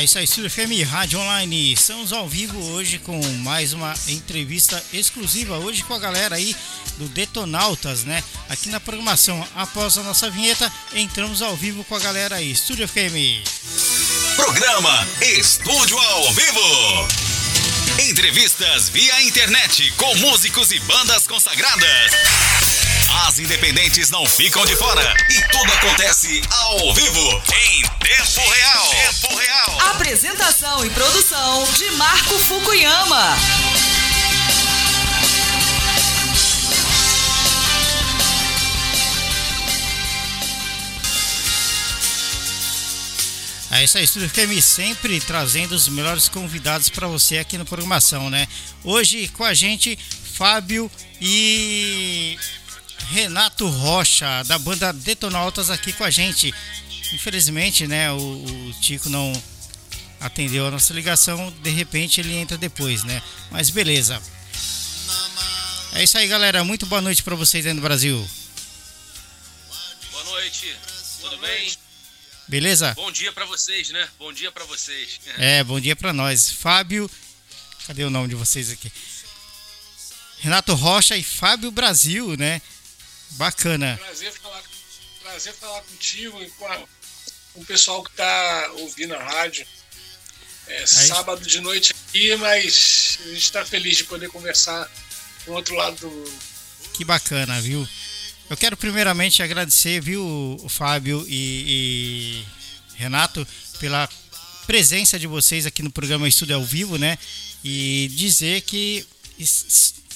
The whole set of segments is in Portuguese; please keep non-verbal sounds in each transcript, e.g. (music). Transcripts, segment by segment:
É isso aí, Estúdio FM Rádio Online. Estamos ao vivo hoje com mais uma entrevista exclusiva hoje com a galera aí do Detonautas, né? Aqui na programação, após a nossa vinheta, entramos ao vivo com a galera aí. Estúdio FM. Programa Estúdio ao Vivo. Entrevistas via internet com músicos e bandas consagradas. As independentes não ficam de fora e tudo acontece ao vivo, em tempo real. Tempo real. Apresentação e produção de Marco Fukuyama. É isso aí, Estúdio FM sempre trazendo os melhores convidados para você aqui na programação, né? Hoje com a gente, Fábio e Renato Rocha, da banda Detonautas, aqui com a gente. Infelizmente, né, o, o Tico não atendeu a nossa ligação, de repente ele entra depois, né? Mas beleza. É isso aí, galera. Muito boa noite para vocês aí no Brasil. Boa noite. Tudo bem? Beleza? Bom dia para vocês, né? Bom dia para vocês. É, bom dia para nós. Fábio, cadê o nome de vocês aqui? Renato Rocha e Fábio Brasil, né? Bacana. Prazer falar, prazer falar contigo e com, a, com o pessoal que tá ouvindo a rádio. É sábado de noite aqui, mas a gente está feliz de poder conversar com o outro lado do mundo. Que bacana, viu? Eu quero primeiramente agradecer, viu, Fábio e, e Renato, pela presença de vocês aqui no programa Estúdio ao Vivo, né? E dizer que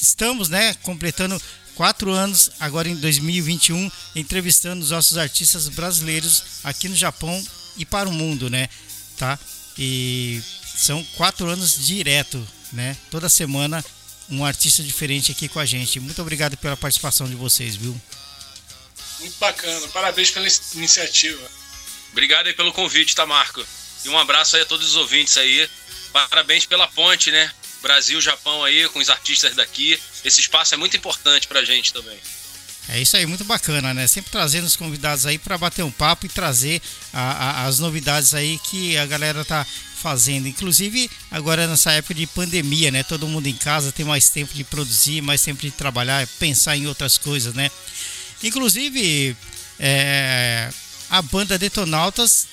estamos, né, completando quatro anos, agora em 2021, entrevistando os nossos artistas brasileiros aqui no Japão e para o mundo, né? Tá? E são quatro anos direto, né? Toda semana um artista diferente aqui com a gente. Muito obrigado pela participação de vocês, viu? Muito bacana. Parabéns pela iniciativa. Obrigado aí pelo convite, tá, Marco? E um abraço aí a todos os ouvintes aí. Parabéns pela ponte, né? Brasil, Japão aí, com os artistas daqui. Esse espaço é muito importante pra gente também. É isso aí, muito bacana, né? Sempre trazendo os convidados aí para bater um papo e trazer a, a, as novidades aí que a galera tá fazendo. Inclusive, agora nessa época de pandemia, né? Todo mundo em casa tem mais tempo de produzir, mais tempo de trabalhar, pensar em outras coisas, né? Inclusive, é, a banda Detonautas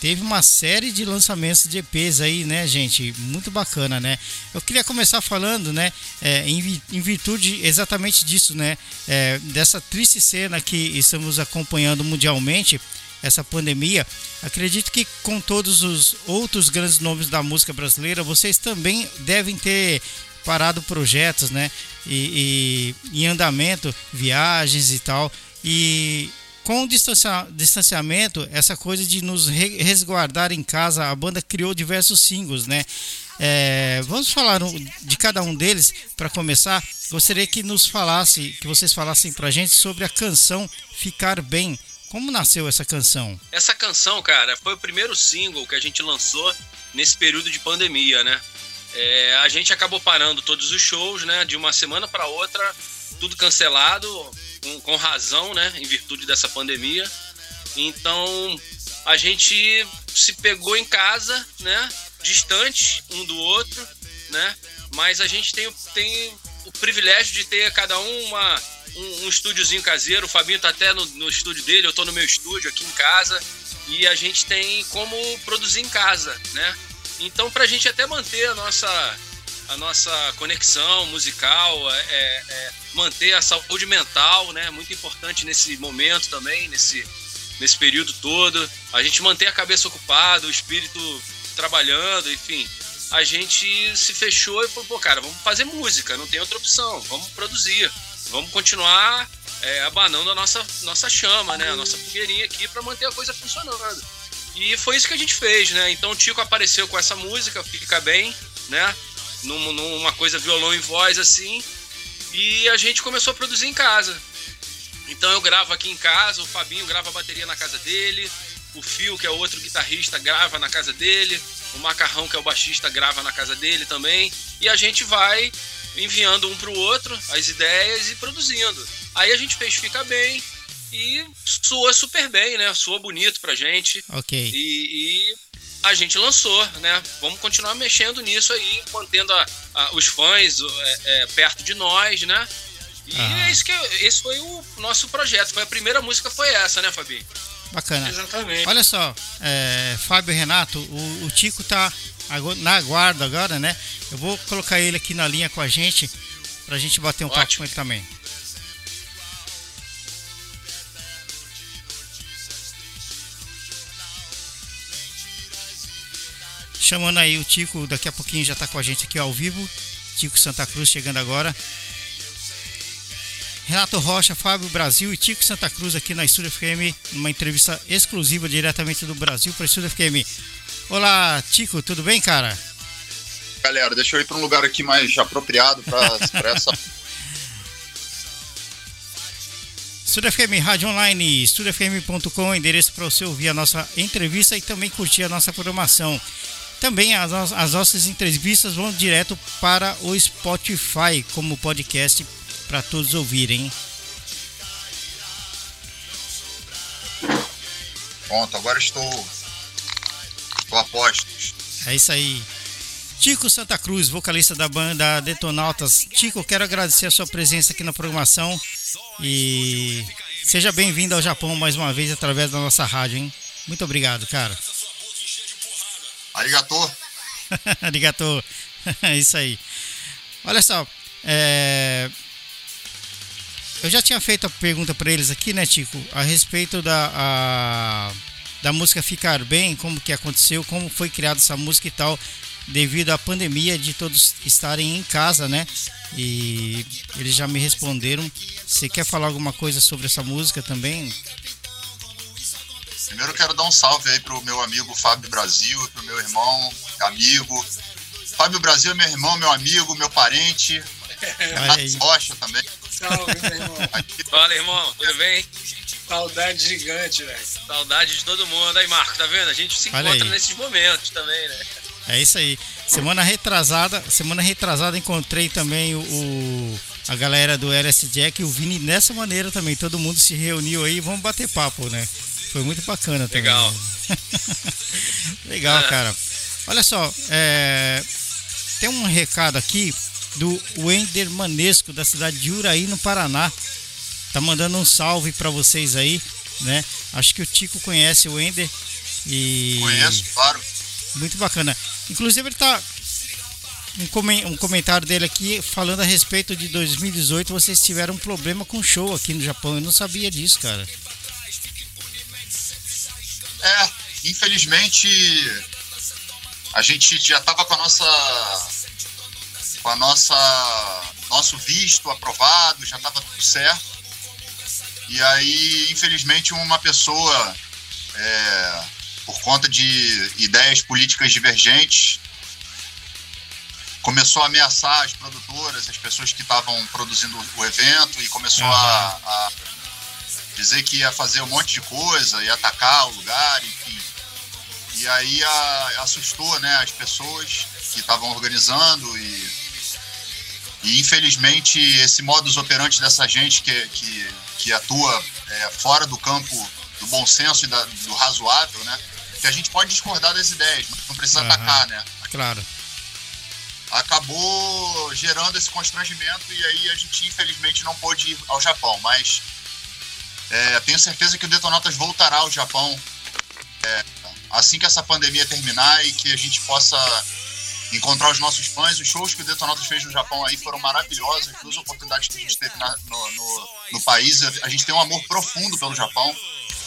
teve uma série de lançamentos de EPs aí, né, gente? Muito bacana, né? Eu queria começar falando, né, é, em, em, virtude exatamente disso, né? É, dessa triste cena que estamos acompanhando mundialmente, essa pandemia. Acredito que com todos os outros grandes nomes da música brasileira, vocês também devem ter parado projetos, né? E, e em andamento, viagens e tal. E com o distanciamento, essa coisa de nos resguardar em casa, a banda criou diversos singles, né? É, vamos falar de cada um deles para começar. Gostaria que nos falasse, que vocês falassem para gente sobre a canção Ficar Bem. Como nasceu essa canção? Essa canção, cara, foi o primeiro single que a gente lançou nesse período de pandemia, né? É, a gente acabou parando todos os shows, né? De uma semana para outra, tudo cancelado, com, com, razão, né? Em virtude dessa pandemia. Então a gente se pegou em casa, né? Distante um do outro, né? Mas a gente tem, tem o privilégio de ter cada um uma, um, um estúdiozinho caseiro. O Fabinho tá até no, no estúdio dele, eu tô no meu estúdio aqui em casa. E a gente tem como produzir em casa, né? Então, para a gente até manter a nossa, a nossa conexão musical, é, é, é, manter a saúde mental, né? Muito importante nesse momento também, nesse, nesse período todo. A gente manter a cabeça ocupada, o espírito trabalhando, enfim. A gente se fechou e falou, pô, cara, vamos fazer música, não tem outra opção, vamos produzir, vamos continuar é, abanando a nossa, nossa chama, né? A nossa fogueirinha aqui para manter a coisa funcionando. E foi isso que a gente fez, né? Então o Tico apareceu com essa música, Fica Bem, né? Num, numa coisa violão e voz assim. E a gente começou a produzir em casa. Então eu gravo aqui em casa, o Fabinho grava a bateria na casa dele, o Fio, que é outro guitarrista, grava na casa dele, o Macarrão, que é o baixista, grava na casa dele também. E a gente vai enviando um pro outro as ideias e produzindo. Aí a gente fez Fica Bem, e soa super bem, né? Soa bonito pra gente. Ok. E, e a gente lançou, né? Vamos continuar mexendo nisso aí, mantendo a, a, os fãs é, é, perto de nós, né? E ah. é isso que esse foi o nosso projeto. Foi a primeira música foi essa, né, Fabi? Bacana. Exatamente. Olha só, é, Fábio e Renato, o, o Tico tá na guarda agora, né? Eu vou colocar ele aqui na linha com a gente pra gente bater um Ótimo. papo com ele também. Chamando aí o Tico, daqui a pouquinho já tá com a gente aqui ao vivo. Tico Santa Cruz chegando agora. Renato Rocha, Fábio Brasil e Tico Santa Cruz aqui na Estúdio FM, numa entrevista exclusiva diretamente do Brasil para a Estúdio FM. Olá, Tico, tudo bem, cara? Galera, deixa eu ir para um lugar aqui mais apropriado para (laughs) essa. Estúdio FM Rádio Online, estudiofm.com, endereço para você ouvir a nossa entrevista e também curtir a nossa programação. Também as, as nossas entrevistas vão direto para o Spotify como podcast para todos ouvirem. Pronto, agora estou, estou a postos. É isso aí. Tico Santa Cruz, vocalista da banda Detonautas. Tico, quero agradecer a sua presença aqui na programação e seja bem-vindo ao Japão mais uma vez através da nossa rádio, hein? Muito obrigado, cara. Arigato. (laughs) Arigato. É (laughs) isso aí. Olha só, é... eu já tinha feito a pergunta para eles aqui, né, Tico, a respeito da, a... da música Ficar Bem, como que aconteceu, como foi criada essa música e tal, devido à pandemia de todos estarem em casa, né? E eles já me responderam. Você quer falar alguma coisa sobre essa música também? Primeiro eu quero dar um salve aí pro meu amigo Fábio Brasil, pro meu irmão, amigo. Fábio Brasil é meu irmão, meu amigo, meu parente. Renato Rocha também. Salve, meu irmão. Fala, irmão, tudo bem? Saudade gigante, velho. Saudade de todo mundo. Aí, Marco, tá vendo? A gente se Olha encontra aí. nesses momentos também, né? É isso aí. Semana retrasada, semana retrasada encontrei também o, o a galera do LS Jack e o Vini dessa maneira também. Todo mundo se reuniu aí, vamos bater papo, né? Foi muito bacana também. Legal. (laughs) Legal, é. cara. Olha só, é... tem um recado aqui do Wender Manesco, da cidade de Uraí, no Paraná. Tá mandando um salve para vocês aí, né? Acho que o Tico conhece o Wender. E... Conheço, claro. Muito bacana. Inclusive ele tá um, comentário dele aqui falando a respeito de 2018. Vocês tiveram um problema com show aqui no Japão. Eu não sabia disso, cara. É, infelizmente a gente já estava com a nossa com a nossa nosso visto aprovado, já estava tudo certo. E aí, infelizmente, uma pessoa é, por conta de ideias políticas divergentes começou a ameaçar as produtoras, as pessoas que estavam produzindo o evento e começou uhum. a, a dizer que ia fazer um monte de coisa, ia atacar o lugar, enfim. E aí a, assustou né, as pessoas que estavam organizando e, e infelizmente esse modus operandi dessa gente que, que, que atua é, fora do campo do bom senso e da, do razoável, né? Que a gente pode discordar das ideias, mas não precisa uhum. atacar, né? Claro. Acabou gerando esse constrangimento e aí a gente infelizmente não pôde ir ao Japão, mas é, tenho certeza que o Detonautas voltará ao Japão é, assim que essa pandemia terminar e que a gente possa encontrar os nossos fãs. Os shows que o Detonautas fez no Japão aí foram maravilhosos, as duas oportunidades que a gente teve na, no, no, no, país. A gente tem um amor profundo pelo Japão.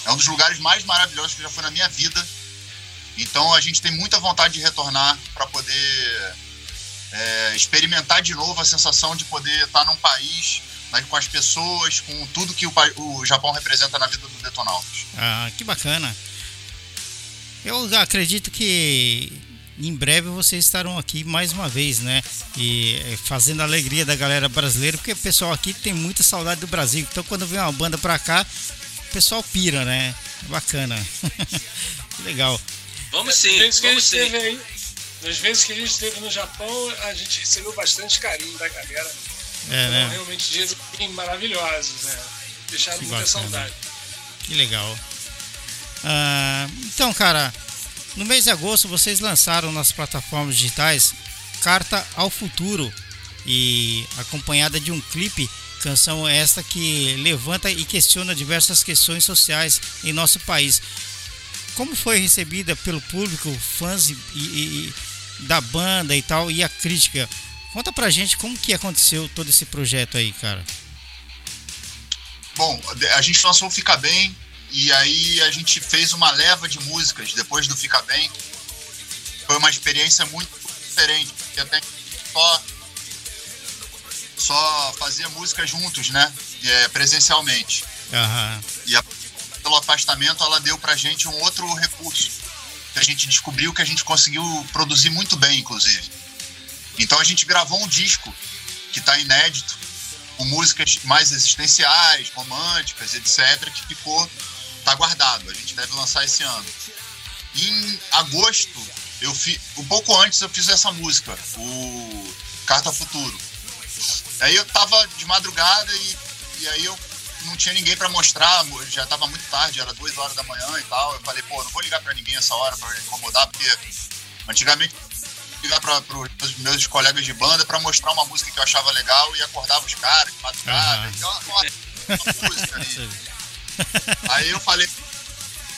É um dos lugares mais maravilhosos que já fui na minha vida. Então a gente tem muita vontade de retornar para poder é, experimentar de novo a sensação de poder estar num país né, com as pessoas, com tudo que o, o Japão representa na vida do Detonautas. Ah, que bacana. Eu acredito que em breve vocês estarão aqui mais uma vez, né? E eh, fazendo a alegria da galera brasileira, porque o pessoal aqui tem muita saudade do Brasil. Então quando vem uma banda pra cá, o pessoal pira, né? Bacana. (laughs) Legal. Vamos sim, vamos sim. Aí, nas vezes que a gente esteve no Japão, a gente recebeu bastante carinho da galera. É, né? realmente dias maravilhosos, né? Deixaram que muita bacana. saudade. Que legal. Ah, então, cara, No mês de agosto, vocês lançaram nas plataformas digitais Carta ao Futuro e acompanhada de um clipe, canção esta que levanta e questiona diversas questões sociais em nosso país. Como foi recebida pelo público, fãs e, e, e da banda e tal e a crítica? Conta pra gente como que aconteceu todo esse projeto aí, cara. Bom, a gente lançou o Fica Bem e aí a gente fez uma leva de músicas depois do Fica Bem. Foi uma experiência muito diferente, porque até só, só fazia música juntos, né? É, presencialmente. Uhum. E a, pelo afastamento ela deu pra gente um outro recurso. Que a gente descobriu que a gente conseguiu produzir muito bem, inclusive. Então a gente gravou um disco que está inédito, com músicas mais existenciais, românticas, etc., que ficou, tá guardado. A gente deve lançar esse ano. Em agosto, eu fi, um pouco antes eu fiz essa música, o Carta Futuro. Aí eu tava de madrugada e, e aí eu não tinha ninguém para mostrar, já tava muito tarde, era duas horas da manhã e tal. Eu falei, pô, não vou ligar para ninguém essa hora para incomodar, porque antigamente ligar para os meus colegas de banda para mostrar uma música que eu achava legal e acordava os caras de madrugada. Uhum. Então, uma música. (laughs) Aí eu falei,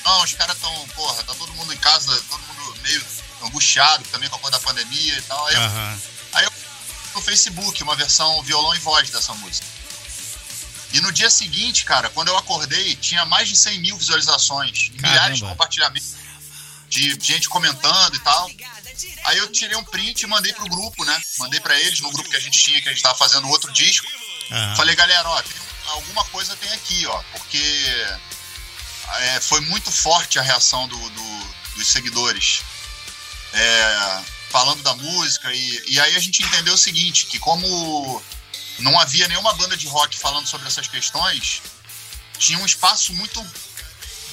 não, os caras estão, porra, tá todo mundo em casa, todo mundo meio angustiado também com a coisa da pandemia e tal. Aí, uhum. eu, aí eu no Facebook uma versão violão e voz dessa música. E no dia seguinte, cara, quando eu acordei, tinha mais de 100 mil visualizações, Caramba. milhares de compartilhamentos, de gente comentando e tal. Aí eu tirei um print e mandei pro grupo, né? Mandei para eles no grupo que a gente tinha, que a gente tava fazendo outro disco. Uhum. Falei, galera, ó, tem, alguma coisa tem aqui, ó, porque é, foi muito forte a reação do, do, dos seguidores. É, falando da música, e, e aí a gente entendeu o seguinte, que como não havia nenhuma banda de rock falando sobre essas questões, tinha um espaço muito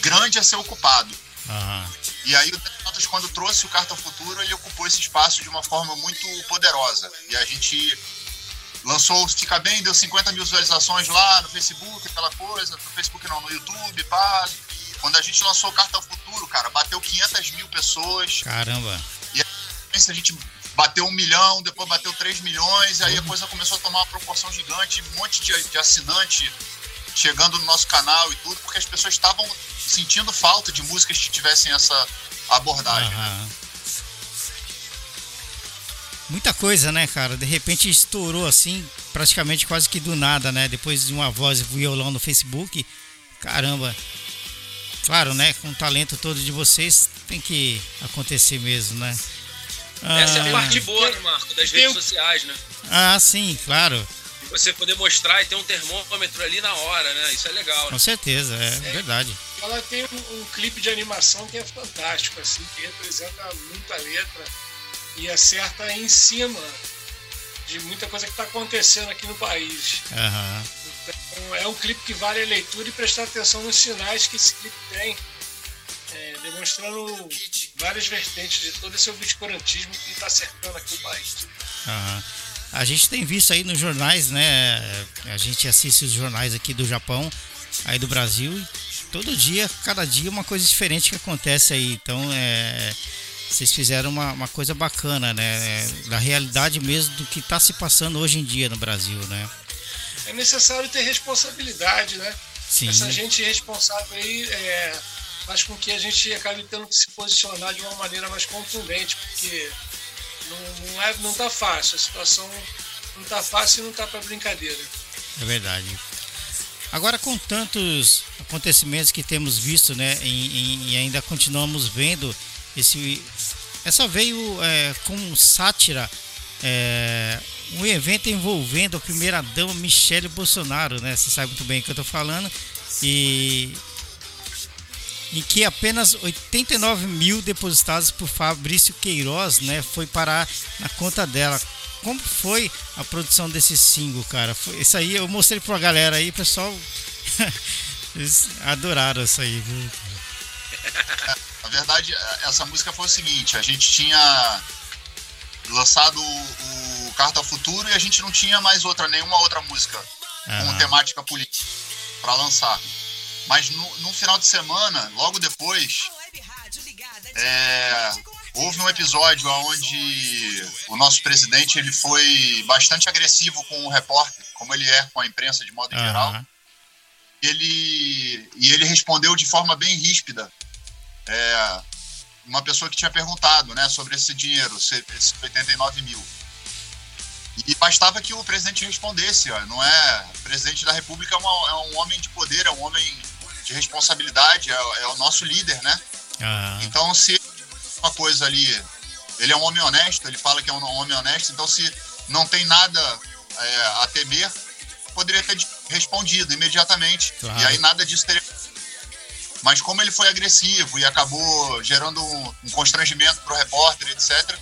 grande a ser ocupado. Uhum. E aí o Detonautas, quando trouxe o Carta ao Futuro, ele ocupou esse espaço de uma forma muito poderosa. E a gente lançou Fica Bem, deu 50 mil visualizações lá no Facebook, aquela coisa, no Facebook não, no YouTube, pá. Quando a gente lançou o Carta ao Futuro, cara, bateu 500 mil pessoas. Caramba! E a gente bateu um milhão, depois bateu 3 milhões, e aí a uhum. coisa começou a tomar uma proporção gigante, um monte de, de assinante chegando no nosso canal e tudo, porque as pessoas estavam sentindo falta de músicas que tivessem essa abordagem. Né? Muita coisa, né, cara? De repente estourou assim, praticamente quase que do nada, né? Depois de uma voz e violão no Facebook. Caramba. Claro, né? Com o talento todo de vocês, tem que acontecer mesmo, né? Essa ah, é a parte boa, né, Marco? Das redes sociais, né? Ah, sim, claro você poder mostrar e ter um termômetro ali na hora, né? Isso é legal. Né? Com certeza, é, é, verdade. Ela tem um, um, clipe de animação que é fantástico, assim, que representa muita letra e acerta em cima de muita coisa que está acontecendo aqui no país. Uhum. Então, é um clipe que vale a leitura e prestar atenção nos sinais que esse clipe tem, é, demonstrando várias vertentes de todo esse obscurantismo que está cercando aqui o país. Uhum. A gente tem visto aí nos jornais, né? A gente assiste os jornais aqui do Japão, aí do Brasil, todo dia, cada dia uma coisa diferente que acontece aí. Então, é, vocês fizeram uma, uma coisa bacana, né? Da realidade mesmo do que está se passando hoje em dia no Brasil, né? É necessário ter responsabilidade, né? Sim. Essa gente responsável aí é, faz com que a gente acabe tendo que se posicionar de uma maneira mais contundente, porque não, não, é, não tá fácil, a situação não tá fácil e não tá para brincadeira. É verdade. Agora com tantos acontecimentos que temos visto, né, e, e ainda continuamos vendo, esse, essa veio é, com sátira, é, um evento envolvendo a primeira dama Michele Bolsonaro, né? Você sabe muito bem o que eu tô falando. E em que apenas 89 mil depositados por Fabrício Queiroz, né, foi parar na conta dela. Como foi a produção desse single, cara? Foi, isso aí eu mostrei pra galera aí, pessoal. (laughs) Eles adoraram isso aí, viu? Na verdade, essa música foi o seguinte: a gente tinha lançado o, o Carta ao Futuro e a gente não tinha mais outra, nenhuma outra música com temática política para lançar. Mas no, no, final de semana, logo depois, é, houve um episódio onde o nosso presidente ele foi bastante agressivo com o repórter, como ele é com a imprensa de modo Aham. geral. Ele, e ele respondeu de forma bem ríspida. É, uma pessoa que tinha perguntado né, sobre esse dinheiro, esse- esses 89 mil. E bastava que o presidente respondesse. Ó, não é, o presidente da República é, uma- é um homem de poder, é um homem de responsabilidade, é, é o nosso líder, né? Então, se uma coisa ali, ele é um homem honesto, ele fala que é um homem honesto, então se não tem nada é, a temer, poderia ter respondido imediatamente. Claro. E aí nada disso teria. Mas como ele foi agressivo e acabou gerando um, um constrangimento para o repórter, etc.,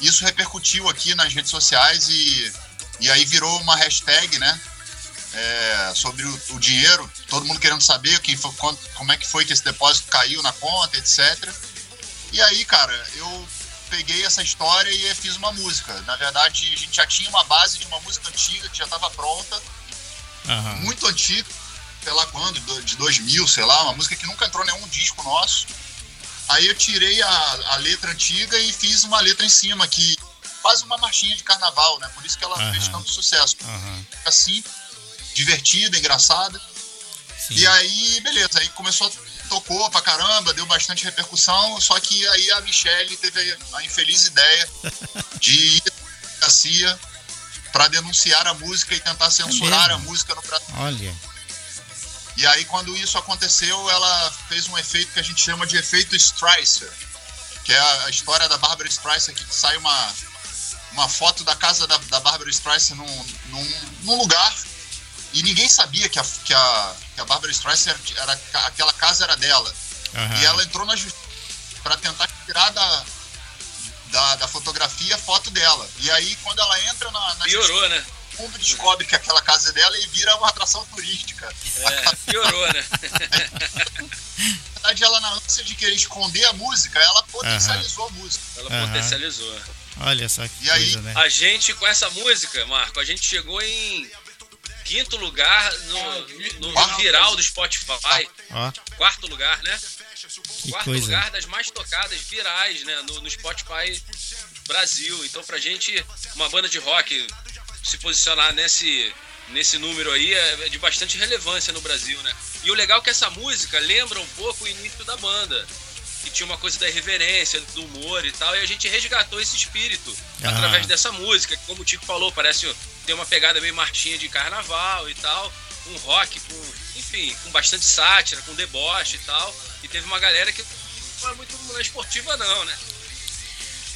isso repercutiu aqui nas redes sociais e, e aí virou uma hashtag, né? é, sobre o, o dinheiro, todo mundo querendo saber quem foi, quanto, como é que foi que esse depósito caiu na conta, etc. E aí, cara, eu peguei essa história e fiz uma música. Na verdade, a gente já tinha uma base de uma música antiga que já estava pronta, Aham. muito antiga, sei lá quando, do- de 2000, sei lá, uma música que nunca entrou em nenhum disco nosso. Aí eu tirei a, a letra antiga e fiz uma letra em cima, que quase uma marchinha de carnaval, né? Por isso que ela fez Aham. tanto sucesso. Aham. Assim, divertida, engraçada. Sim. E aí, beleza, aí começou, tocou pra caramba, deu bastante repercussão, só que aí a Michelle teve a infeliz ideia (laughs) de ir à delegacia pra denunciar a música e tentar censurar a mesmo? música no Brasil. Olha. E aí, quando isso aconteceu, ela fez um efeito que a gente chama de efeito Streisand, que é a, história da Barbara Streisand, que sai uma, uma foto da casa da, da Barbara Streisand num, num, num lugar e ninguém sabia que a, que a, que a Barbara Streisand era, era- aquela casa era dela. Aham. E ela entrou na justiça para tentar tirar da, da, da fotografia a foto dela. E aí, quando ela entra na, na Piorou, né? O mundo descobre que aquela casa é dela e vira uma atração turística. É, piorou, né? Na verdade, ela, na ânsia de querer esconder a música, ela potencializou a música. Ela Aham. potencializou. Olha só que E aí? coisa, né? A gente, com essa música, Marco, a gente chegou em quinto lugar no, no viral do Spotify. Ó, Quarto lugar, né? que Quarto coisa. lugar das mais tocadas virais, né? No, no Spotify Brasil. Então, pra gente, uma banda de rock se posicionar nesse, nesse número aí é de bastante relevância no Brasil, né? E o legal é que essa música lembra um pouco o início da banda. Que tinha uma coisa da irreverência, do humor e tal, e a gente resgatou esse espírito Ah. através dessa música, que, como o Tico falou, parece ter uma pegada meio marchinha de carnaval e tal, um rock com, enfim, com bastante sátira, com deboche e tal. E teve uma galera que não é muito na esportiva, não, né?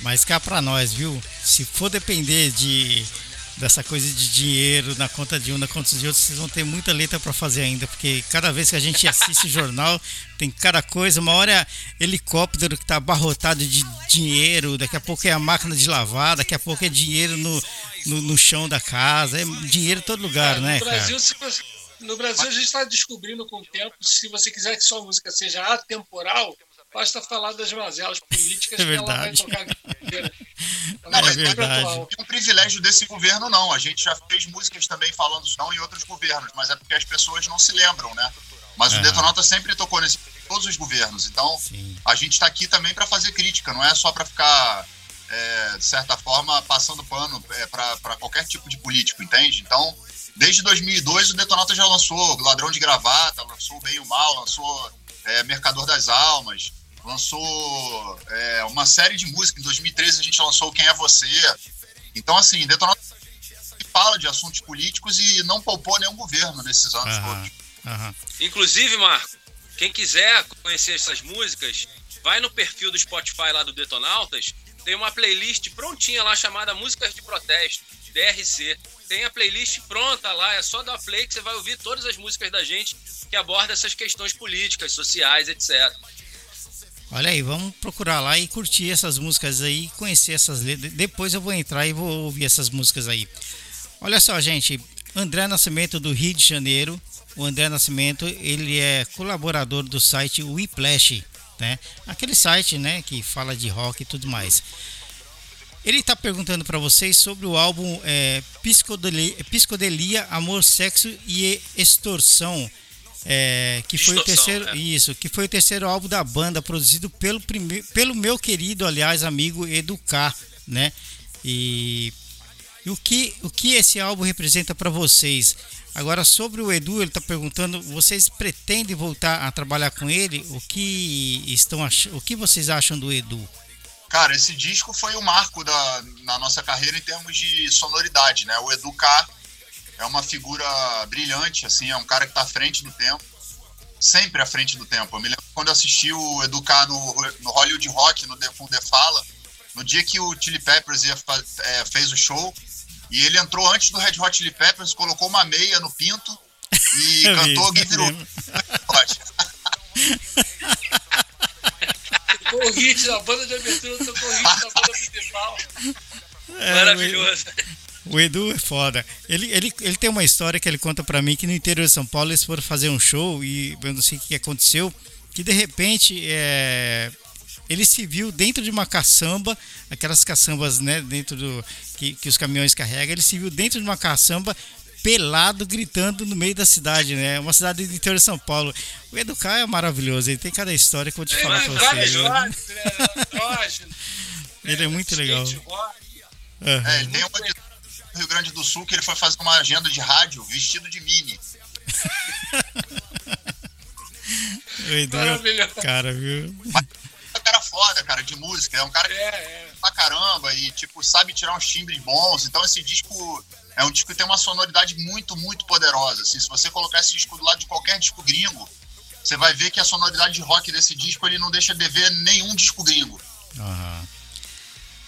Mas cá pra nós, viu? Se for depender de dessa coisa de dinheiro na conta de um, na conta de outro, vocês vão ter muita letra pra fazer ainda, porque cada vez que a gente assiste jornal, tem cada coisa, uma hora é helicóptero que tá abarrotado de dinheiro, daqui a pouco é a máquina de lavar, daqui a pouco é dinheiro no, no, no chão da casa, é dinheiro em todo lugar, É, né, no cara? Brasil, se você- no Brasil, a gente está descobrindo com o tempo, se você quiser que sua música seja atemporal, basta falar das mazelas políticas É que ela vai (laughs) verdade. tocar Não, é verdade. Não é um privilégio desse governo, não. A gente já fez músicas também falando isso não em outros governos, mas é porque as pessoas não se lembram, né? Mas Aham. o Detonauta sempre tocou nesse todos os governos. Então, Sim. a gente está aqui também para fazer crítica, não é só para ficar, é, de certa forma, passando pano é, para qualquer tipo de político, entende? Então, desde 2002, o Detonauta já lançou Ladrão de Gravata, lançou O Bem e o Mal, lançou é, Mercador das Almas, lançou é, uma série de músicas. Em 2013, a gente lançou Quem é Você. Então, assim, Detonauta fala de assuntos políticos e não poupou nenhum governo nesses anos Aham, todos. aham. Inclusive, Marco, quem quiser conhecer essas músicas, vai no perfil do Spotify lá do Detonautas, tem uma playlist prontinha lá chamada Músicas de Protesto, DRC. Tem a playlist pronta lá, é só dar play que você vai ouvir todas as músicas da gente que abordam essas questões políticas, sociais, etc. Olha aí, vamos procurar lá e curtir essas músicas aí, conhecer essas letras. Depois eu vou entrar e vou ouvir essas músicas aí. Olha só, gente, André Nascimento do Rio de Janeiro. O André Nascimento, ele é colaborador do site Whiplash, né? Aquele site, né, que fala de rock e tudo mais. Ele está perguntando para vocês sobre o álbum é, Psicodelia, Amor, Sexo e Extorsão. É, que foi o terceiro é. isso, que foi o terceiro álbum da banda produzido pelo primeiro, pelo meu querido, aliás, amigo Educar, né? E, e o que o que esse álbum representa para vocês? Agora sobre o Edu, ele está perguntando, vocês pretendem voltar a trabalhar com ele? O que estão ach... o que vocês acham do Edu? Cara, esse disco foi o um marco da, na nossa carreira em termos de sonoridade, né? O Edu K é uma figura brilhante, assim, é um cara que está à frente do tempo, sempre à frente do tempo. Eu me lembro quando eu assisti o Edu K no, no Hollywood Rock, no The, The Fala, no dia que o Chili Peppers ia, é, fez o show, e ele entrou antes do Red Hot Chili Peppers, colocou uma meia no pinto e (laughs) cantou Give It (laughs) tocou o hit na banda de abertura, tocou o hit na banda principal. É, Maravilhoso. O Edu é foda. Ele, ele, ele tem uma história que ele conta para mim que no interior de São Paulo eles foram fazer um show e eu não sei o que aconteceu, que de repente é, ele se viu dentro de uma caçamba, aquelas caçambas, né, dentro do que, que os caminhões carregam, ele se viu dentro de uma caçamba pelado gritando no meio da cidade, né? Uma cidade do interior de São Paulo. O Educar é maravilhoso, ele tem cada história que eu vou te é, falar pra vocês. Né? ele é muito legal. Uhum. É, ele tem uma de Rio Grande do Sul que ele foi fazer uma agenda de rádio vestido de mini. o Edu, é cara, viu? Mas é um cara foda, cara, de música. É um cara que é, é. pra caramba e, tipo, sabe tirar uns timbres bons. Então esse disco é um disco que tem uma sonoridade muito, muito poderosa. Assim, se você colocar esse disco do lado de qualquer disco gringo, você vai ver que a sonoridade de rock desse disco ele não deixa de ver nenhum disco gringo. Uhum.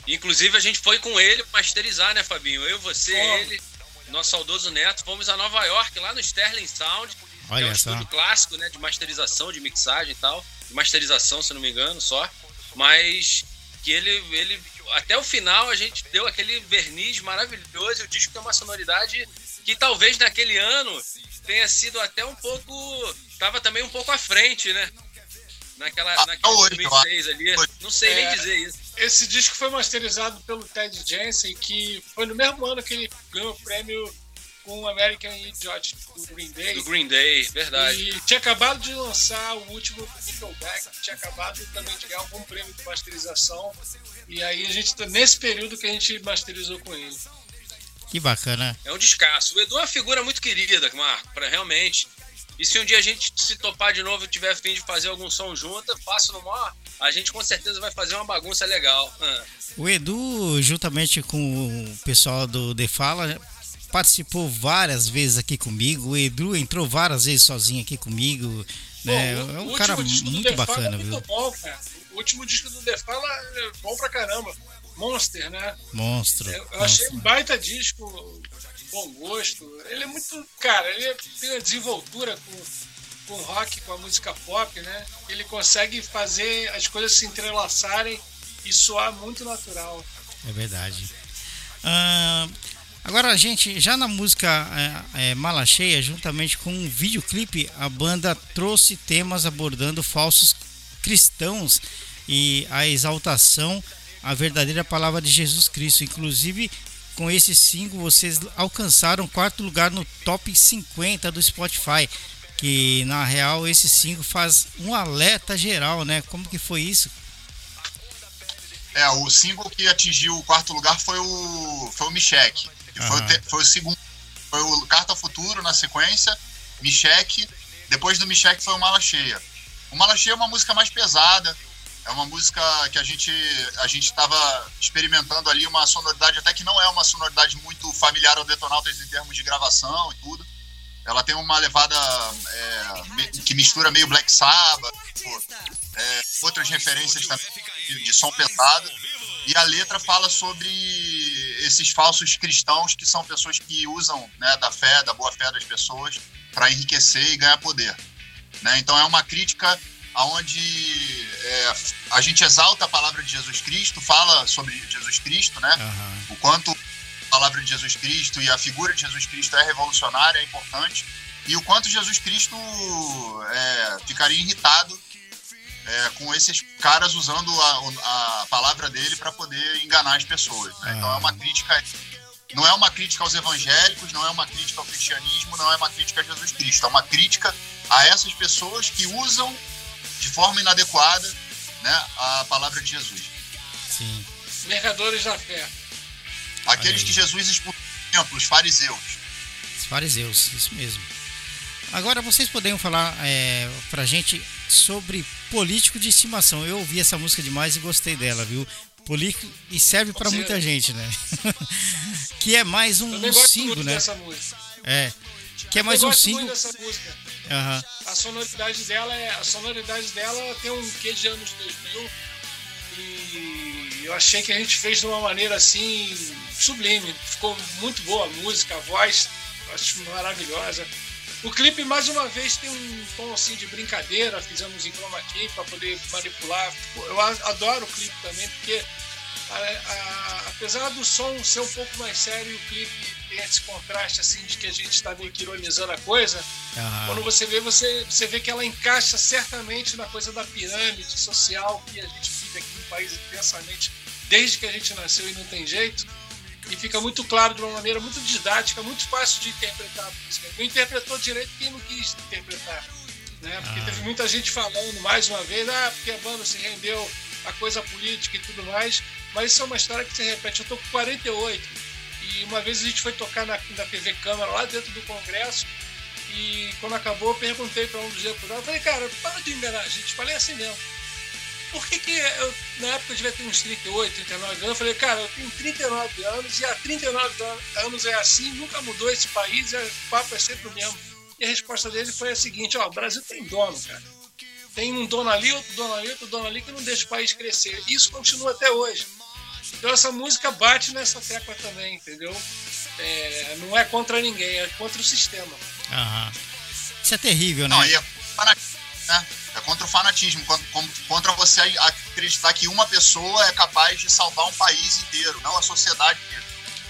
Inclusive a gente foi com ele masterizar, né, Fabinho? Eu, você, ele, nosso saudoso neto, fomos a Nova York, lá no Sterling Sound, Olha que é um estúdio clássico, né, de masterização, de mixagem e tal, de masterização, se não me engano, só. Mas que ele, ele até o final a gente deu aquele verniz maravilhoso e o disco tem uma sonoridade que talvez naquele ano tenha sido até um pouco. Tava também um pouco à frente, né? Naquela, ah, naquele hoje, 2006 ali. Não sei é, nem dizer isso. Esse disco foi masterizado pelo Ted Jensen, que foi no mesmo ano que ele ganhou o prêmio com o American Idiot do Green Day. Do Green Day, verdade. E tinha acabado de lançar o último Nickelback, tinha acabado também de ganhar algum prêmio de masterização. E aí a gente tá nesse período que a gente masterizou com ele. Que bacana. É um descasso. O Edu é uma figura muito querida, Marco, para realmente. E se um dia a gente se topar de novo e tiver fim de fazer algum som junto, faço no maior. A gente com certeza vai fazer uma bagunça legal. O Edu, juntamente com o pessoal do The Fala, participou várias vezes aqui comigo. O Edu entrou várias vezes sozinho aqui comigo. Né? Bom, é um cara muito bacana, é muito Bom, cara. O último disco do The Fala é bom pra caramba. Monster, né? Monstro. Eu, eu achei um baita disco, bom gosto. Ele é muito. Cara, ele tem uma desenvoltura com, com rock, com a música pop, né? Ele consegue fazer as coisas se entrelaçarem e soar muito natural. É verdade. Uh, Agora, gente, já na música é, é, Mala Cheia, juntamente com um videoclipe, a banda trouxe temas abordando falsos cristãos e a exaltação à verdadeira palavra de Jesus Cristo. Inclusive, com esse single, vocês alcançaram quarto lugar no top 50 do Spotify. Que na real esse single faz um alerta geral, né? Como que foi isso? É, o single que atingiu o quarto lugar foi o, foi o Michek. Uhum. Foi, o foi, o segundo. Foi o Carta Futuro na sequência, Michek. Depois do Michek foi o Mala Cheia. O Mala Cheia é uma música mais pesada. É uma música que a gente a gente estava experimentando ali uma sonoridade até que não é uma sonoridade muito familiar ao Detonautas em termos de gravação e tudo. Ela tem uma levada é, que mistura meio Black Sabbath, tipo, é, outras referências de, de som pesado. E a letra fala sobre esses falsos cristãos que são pessoas que usam né, da fé, da boa fé das pessoas para enriquecer e ganhar poder. Né? Então é uma crítica aonde é, a gente exalta a palavra de Jesus Cristo, fala sobre Jesus Cristo, né? Uhum. O quanto a palavra de Jesus Cristo e a figura de Jesus Cristo é revolucionária, é importante, e o quanto Jesus Cristo é, ficaria irritado é, com esses caras usando a, a palavra dele para poder enganar as pessoas. Né? Então é uma crítica não é uma crítica aos evangélicos, não é uma crítica ao cristianismo, não é uma crítica a Jesus Cristo, é uma crítica a essas pessoas que usam de forma inadequada né, a palavra de Jesus. Sim. Mercadores da fé. Aqueles que Jesus expulsou, os fariseus. Os fariseus, isso mesmo. Agora vocês poderiam falar é, pra gente sobre político de estimação. Eu ouvi essa música demais e gostei dela, viu? Político e serve para muita gente, né? (laughs) que é mais um, um single, né? É. Que é mais eu um single. dessa música. Uhum. A sonoridade dela é, a sonoridade dela tem um quê de anos 2000 e eu achei que a gente fez de uma maneira assim sublime. Ficou muito boa a música, a voz, acho maravilhosa. O clipe, mais uma vez, tem um tom assim de brincadeira, fizemos em chroma key para poder manipular. Eu adoro o clipe também, porque a, a, apesar do som ser um pouco mais sério, o clipe tem esse contraste assim de que a gente está meio que ironizando a coisa. Uhum. Quando você vê, você, você vê que ela encaixa certamente na coisa da pirâmide social que a gente vive aqui no país intensamente desde que a gente nasceu e não tem jeito e fica muito claro de uma maneira muito didática, muito fácil de interpretar a música. Não interpretou direito quem não quis interpretar. Né? Porque ah. teve muita gente falando mais uma vez, ah, porque a banda se rendeu à coisa política e tudo mais, mas isso é uma história que se repete. Eu tô com 48 e uma vez a gente foi tocar na, na TV Câmara lá dentro do Congresso e quando acabou eu perguntei para um dos deputados, falei, cara, para de enganar a gente, falei assim mesmo por que, que eu, na época eu devia ter uns 38, 39 anos? Eu falei, cara, eu tenho 39 anos e há 39 anos é assim, nunca mudou esse país, o papo é sempre o mesmo. E a resposta dele foi a seguinte: ó, o Brasil tem dono, cara. Tem um dono ali, outro dono ali, outro dono ali que não deixa o país crescer. Isso continua até hoje. Então essa música bate nessa tecla também, entendeu? É, não é contra ninguém, é contra o sistema. Aham. Isso é terrível, né? Não, e é para, né? É contra o fanatismo, contra você acreditar que uma pessoa é capaz de salvar um país inteiro, não a sociedade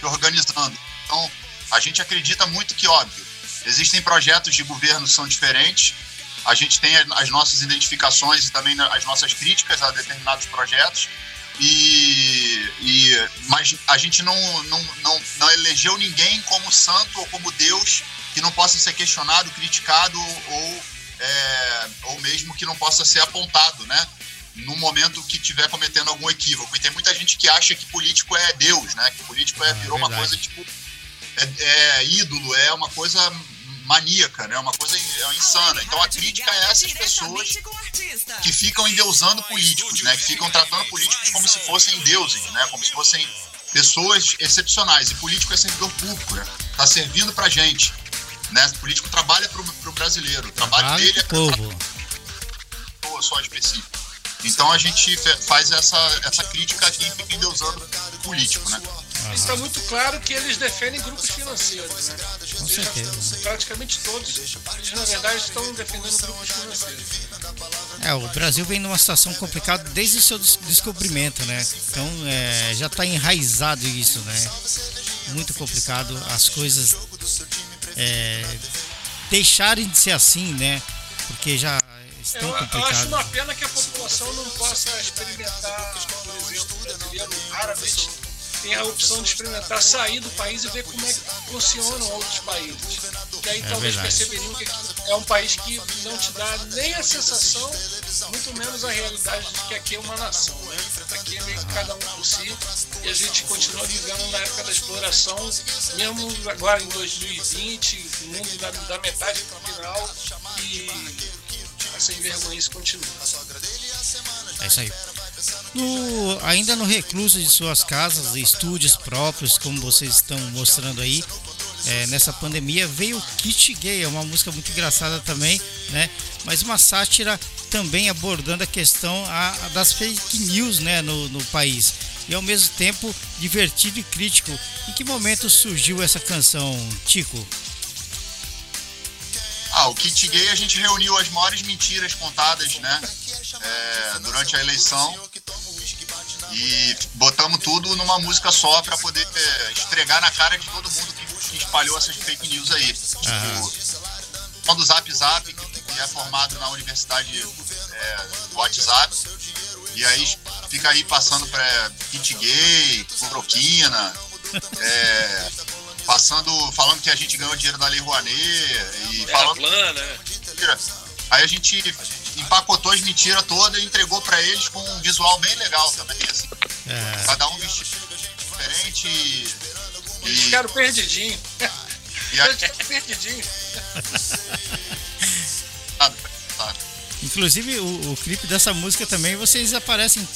organizando. Então, a gente acredita muito que, óbvio, existem projetos de governo que são diferentes, a gente tem as nossas identificações e também as nossas críticas a determinados projetos, e, e mas a gente não, não, não, não elegeu ninguém como santo ou como Deus que não possa ser questionado, criticado ou é, ou mesmo que não possa ser apontado, né? No momento que estiver cometendo algum equívoco. E tem muita gente que acha que político é Deus, né? Que político é, ah, virou uma coisa tipo. É, é, ídolo, é uma coisa maníaca, né? Uma coisa é insana. Então a crítica é essas pessoas que ficam endeusando políticos, né? Que ficam tratando políticos como se fossem deuses, né? Como se fossem pessoas excepcionais. E político é servidor público, né? Tá servindo pra gente. Né? O político trabalha para o brasileiro. O trabalho dele é povo. Pra... só específico. Então a gente faz essa, essa crítica aqui fica endeusando político, né? Está muito claro que eles defendem grupos financeiros. Né? Certeza. Praticamente todos, eles na verdade estão defendendo grupos financeiros. É, o Brasil vem numa situação complicada desde o seu descobrimento, né? Então é, já está enraizado isso, né? Muito complicado. As coisas é, deixarem de ser assim, né? Porque já estão eu, complicados. Eu acho uma pena que a população não possa experimentar, por exemplo, o brasileiro raramente tem a opção de experimentar sair do país e ver como é que funcionam outros países. Que aí é talvez verdade. perceberiam que é um país que não te dá nem a sensação, muito menos a realidade de que aqui é uma nação. Né? Aqui é meio que cada um por si e a gente continua vivendo na época da exploração, mesmo agora em 2020, o mundo da, da metade para final e sem vergonha isso continua. É isso aí. No, ainda no recluso de suas casas, estúdios próprios, como vocês estão mostrando aí, é, nessa pandemia, veio Kit Gay, é uma música muito engraçada também, né? Mas uma sátira também abordando a questão a, a das fake news né, no, no país. E ao mesmo tempo divertido e crítico. Em que momento surgiu essa canção, Tico? Ah, o Kit Gay a gente reuniu as maiores mentiras contadas, né? É, durante a eleição e botamos tudo numa música só para poder é, estregar na cara de todo mundo que espalhou essas fake news aí. Tipo, do Zap Zap, que é formado na Universidade é, do WhatsApp, e aí fica aí passando para kit gay, cloroquina, É, passando, falando que a gente ganhou dinheiro da Lei Rouanet e falando. plana, né? Aí a gente empacotou as mentiras todas e entregou pra eles com um visual bem legal também, assim. É, Cada um vestido diferente e. Eles ficaram perdidinhos. e a- Eles ficaram perdidinhos. sabe, sabe? inclusive o, o clipe dessa música também, vocês aparecem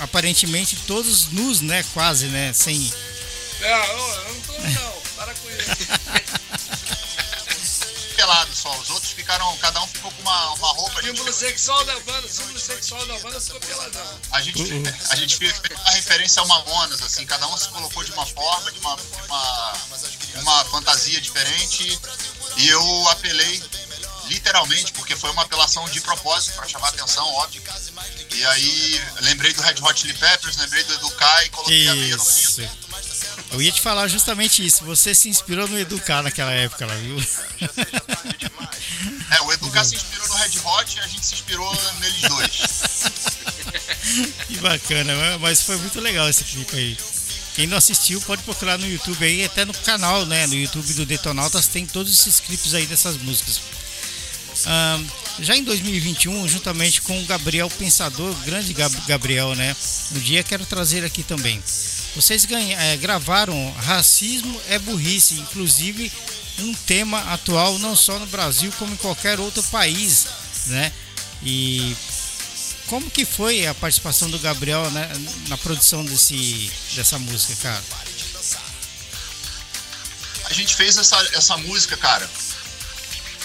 aparentemente todos nus, né? Quase, né? Sem. Não, eu, eu não tô não. Para com isso. (laughs) pelado só. Os outros ficaram, cada um ficou com uma, uma roupa. O símbolo sexual da banda, o símbolo sexual da banda ficou peladão. a gente, a gente fez uma referência ao Mamonas, assim, cada um se colocou de uma forma, de uma, de uma, uma fantasia diferente. E eu apelei literalmente, porque foi uma apelação de propósito, para chamar atenção, óbvio. E aí lembrei do Red Hot Chili Peppers, lembrei do Educar e coloquei a meia no Isso. Eu ia te falar justamente isso. Você se inspirou no Educar naquela época lá, viu? É, o Educar se inspirou no Red Hot e a gente se inspirou neles dois. Que bacana, mas foi muito legal esse clipe aí. Quem não assistiu pode procurar no YouTube aí, até no canal, né? No YouTube do Detonautas tem todos esses clipes aí dessas músicas. Ahn, já em 2021, juntamente com o Gabriel Pensador, grande Gab- Gabriel, né? Um dia quero trazer aqui também. Vocês ganha- eh, gravaram Racismo é Burrice, inclusive um tema atual não só no Brasil como em qualquer outro país, né? E como que foi a participação do Gabriel né, na produção desse, dessa música, cara? A gente fez essa, essa música, cara,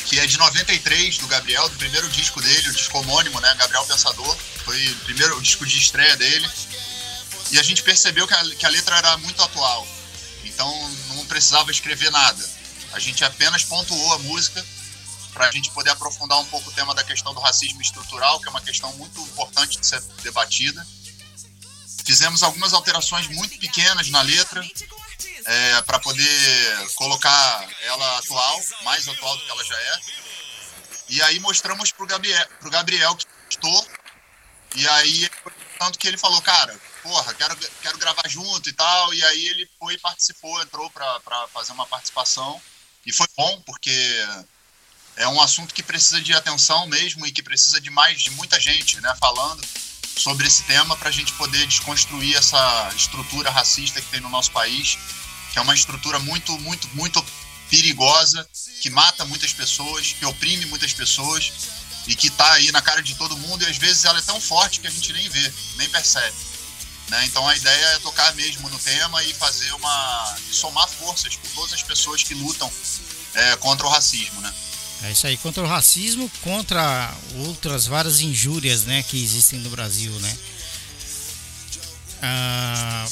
que é de 93, do Gabriel, do primeiro disco dele, o disco homônimo, né? Gabriel Pensador. Foi o primeiro disco de estreia dele. E a gente percebeu que a, que a letra era muito atual. Então não precisava escrever nada. A gente apenas pontuou a música para a gente poder aprofundar um pouco o tema da questão do racismo estrutural, que é uma questão muito importante de ser debatida. Fizemos algumas alterações muito pequenas na letra, é, para poder colocar ela atual, mais atual do que ela já é. E aí mostramos pro Gabriel, pro Gabriel que gostou. E aí, tanto que ele falou, cara, porra, quero, quero gravar junto e tal. E aí ele foi participou, entrou para fazer uma participação. E foi bom, porque é um assunto que precisa de atenção mesmo e que precisa de mais, de muita gente, né, falando sobre esse tema para a gente poder desconstruir essa estrutura racista que tem no nosso país, que é uma estrutura muito, muito, muito perigosa, que mata muitas pessoas, que oprime muitas pessoas e que está aí na cara de todo mundo e às vezes ela é tão forte que a gente nem vê, nem percebe. Né? Então a ideia é tocar mesmo no tema e fazer uma. Somar forças por todas as pessoas que lutam é, contra o racismo. Né? É isso aí, contra o racismo, contra outras várias injúrias, né, que existem no Brasil, né? Ah,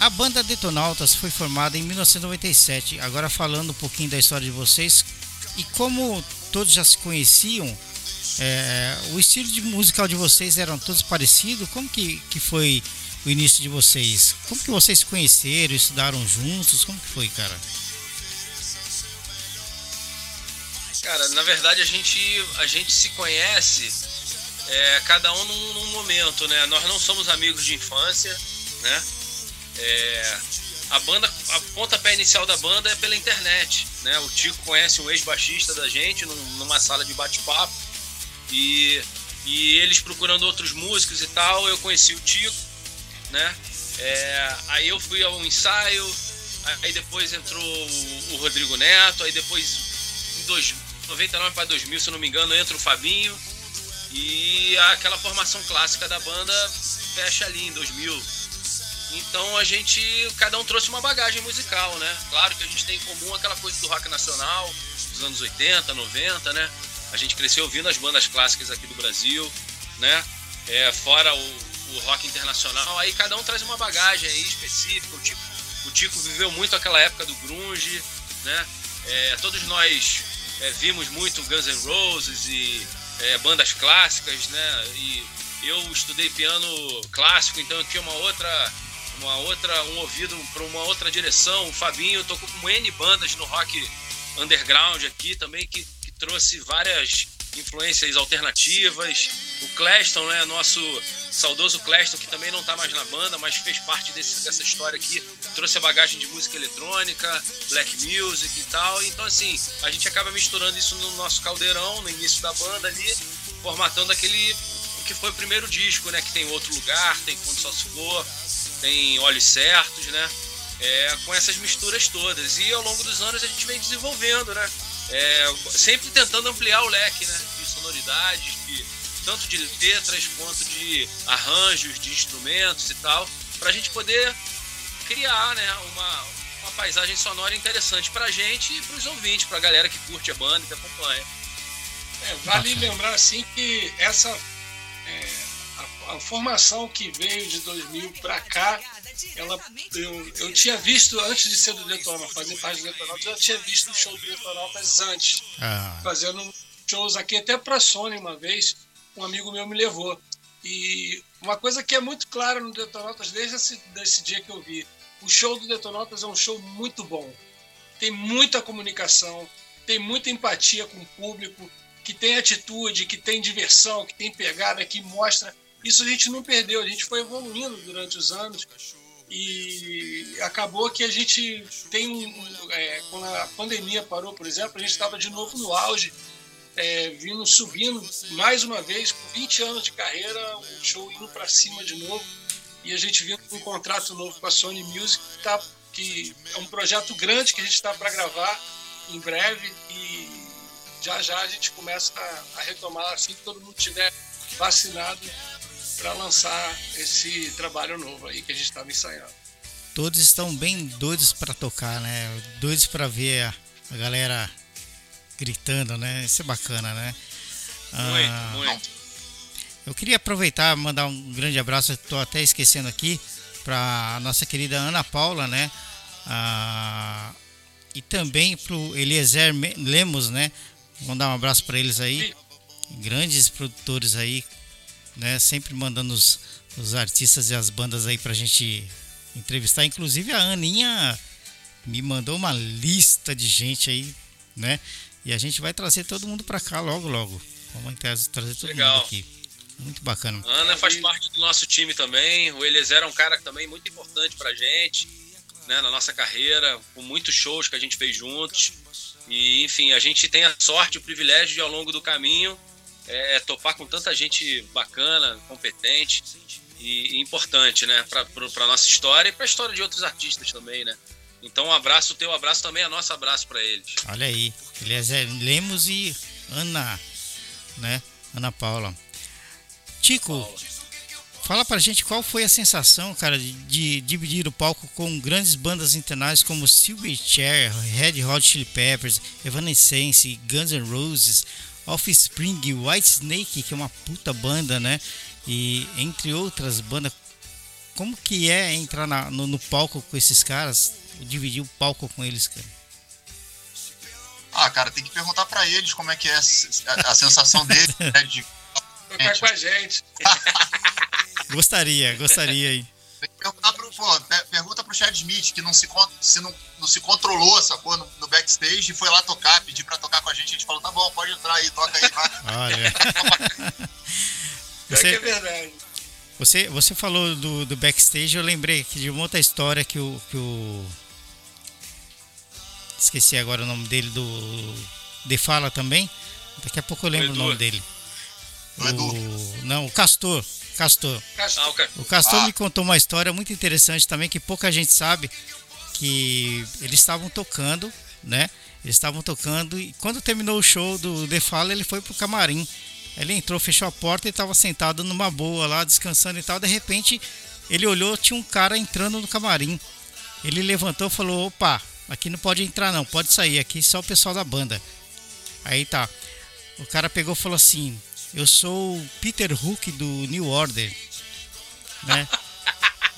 a banda Detonautas foi formada em 1997. Agora falando um pouquinho da história de vocês e como todos já se conheciam, é, o estilo de musical de vocês eram todos parecidos. Como que, que foi o início de vocês? Como que vocês se conheceram, estudaram juntos? Como que foi, cara? Cara, na verdade a gente, a gente se conhece é, cada um num, num momento, né? Nós não somos amigos de infância, né? É, a banda, a pontapé inicial da banda é pela internet, né? O Tico conhece um ex-baixista da gente num- numa sala de bate-papo e, e eles procurando outros músicos e tal, eu conheci o Tico, né? É, aí eu fui ao ensaio, aí depois entrou o, o Rodrigo Neto, aí depois em dois, 99 para 2000, se não me engano, entra o Fabinho e aquela formação clássica da banda fecha ali em 2000. Então a gente, cada um trouxe uma bagagem musical, né? Claro que a gente tem em comum aquela coisa do rock nacional dos anos 80, 90, né? A gente cresceu ouvindo as bandas clássicas aqui do Brasil, né? É, fora o, o rock internacional, aí cada um traz uma bagagem aí específica. O Tico, o Tico viveu muito aquela época do grunge, né? É, todos nós é, vimos muito Guns N' Roses e é, bandas clássicas, né? E eu estudei piano clássico, então eu tinha uma outra, uma outra, um ouvido para uma outra direção. O Fabinho tocou com N bandas no rock underground aqui também que, que trouxe várias influências alternativas. O Cleston, né, nosso saudoso Cleston, que também não está mais na banda, mas fez parte desse, dessa história aqui, trouxe a bagagem de música eletrônica, black music e tal. Então, assim, a gente acaba misturando isso no nosso caldeirão, no início da banda ali, formatando aquele que foi o primeiro disco, né, que tem outro lugar, tem Fundo Só Se For, tem Olhos Certos, né? É, com essas misturas todas. E ao longo dos anos a gente vem desenvolvendo, né? É, sempre tentando ampliar o leque né, de sonoridades, de, tanto de letras quanto de arranjos, de instrumentos e tal, para a gente poder criar né, uma, uma paisagem sonora interessante para a gente e para os ouvintes, para a galera que curte a banda e que acompanha. É, vale lembrar assim que essa é, a, a, formação que veio de 2000 para cá ela, eu, eu tinha visto, antes de ser do Detonautas, fazer parte do Detonautas, eu tinha visto o show do Detonautas antes, ah. fazendo shows aqui até para Sony uma vez, um amigo meu me levou. E uma coisa que é muito clara no Detonautas desde esse desse dia que eu vi, o show do Detonautas é um show muito bom. Tem muita comunicação, tem muita empatia com o público, que tem atitude, que tem diversão, que tem pegada, que mostra. Isso a gente não perdeu, a gente foi evoluindo durante os anos e acabou que a gente tem um, é, quando a pandemia parou, por exemplo, a gente estava de novo no auge, é, vindo subindo mais uma vez, com 20 anos de carreira, o show indo para cima de novo. E a gente vindo com um contrato novo com a Sony Music, tá, que é um projeto grande que a gente está para gravar em breve. E já já a gente começa a, a retomar assim que todo mundo estiver vacinado para lançar esse trabalho novo aí que a gente estava ensaiando. Todos estão bem doidos para tocar, né? Doidos para ver a, galera gritando, né? Isso é bacana, né? Muito, ah, muito. Eu queria aproveitar mandar um grande abraço, estou até esquecendo aqui, para a nossa querida Ana Paula, né? Ah, e também para o Eliezer Lemos, né? Vamos dar um abraço para eles aí. Grandes produtores aí, né? Sempre mandando os, os artistas e as bandas aí pra gente entrevistar. Inclusive a Aninha me mandou uma lista de gente aí, né? E a gente vai trazer todo mundo pra cá logo, logo. Vamos trazer todo Legal. mundo aqui. Muito bacana. Ana faz parte do nosso time também. O Eliezer é um cara também muito importante pra gente, né? Na nossa carreira, com muitos shows que a gente fez juntos. E, enfim, a gente tem a sorte, o privilégio de, ao longo do caminho, é, é, topar com tanta gente bacana, competente e, e importante, né, para a nossa história e para a história de outros artistas também, né. Então, um abraço, o teu abraço também é nosso abraço para eles. Olha aí, Eliezer Lemos e Ana, né, Ana Paula. Tico, Paula. fala pra gente qual foi a sensação, cara, de, de dividir o palco com grandes bandas internacionais como Silverchair, Red Hot Chili Peppers, Evanescence, Guns N' Roses, Offspring, White Snake, que é uma puta banda, né? E entre outras bandas. Como que é entrar na, no, no, palco com esses caras? Dividir o palco com eles, cara? Ah, cara, tem que perguntar para eles como é que é a, a sensação deles, (laughs) né? De... Tocar com a gente. (laughs) gostaria, gostaria Perguntar pro, pô, pergunta pro Chad Smith, que não se, se não, não se controlou, sacou, no, no backstage e foi lá tocar, pedir pra tocar com a gente. A gente falou, tá bom, pode entrar aí, toca aí, vai. (laughs) Olha. você, é verdade. Você, você falou do, do backstage, eu lembrei de uma outra história que o, que o. Esqueci agora o nome dele, do. De Fala também. Daqui a pouco eu lembro o nome dele. O, não, o Castor. Castor. Castor. O Castor ah. me contou uma história muito interessante também que pouca gente sabe que eles estavam tocando, né? Eles estavam tocando e quando terminou o show do The Fala, ele foi pro camarim. Ele entrou, fechou a porta e estava sentado numa boa lá, descansando e tal. De repente, ele olhou, tinha um cara entrando no camarim. Ele levantou e falou: opa, aqui não pode entrar não, pode sair, aqui só o pessoal da banda. Aí tá. O cara pegou e falou assim: eu sou o Peter Hook do New Order. Né?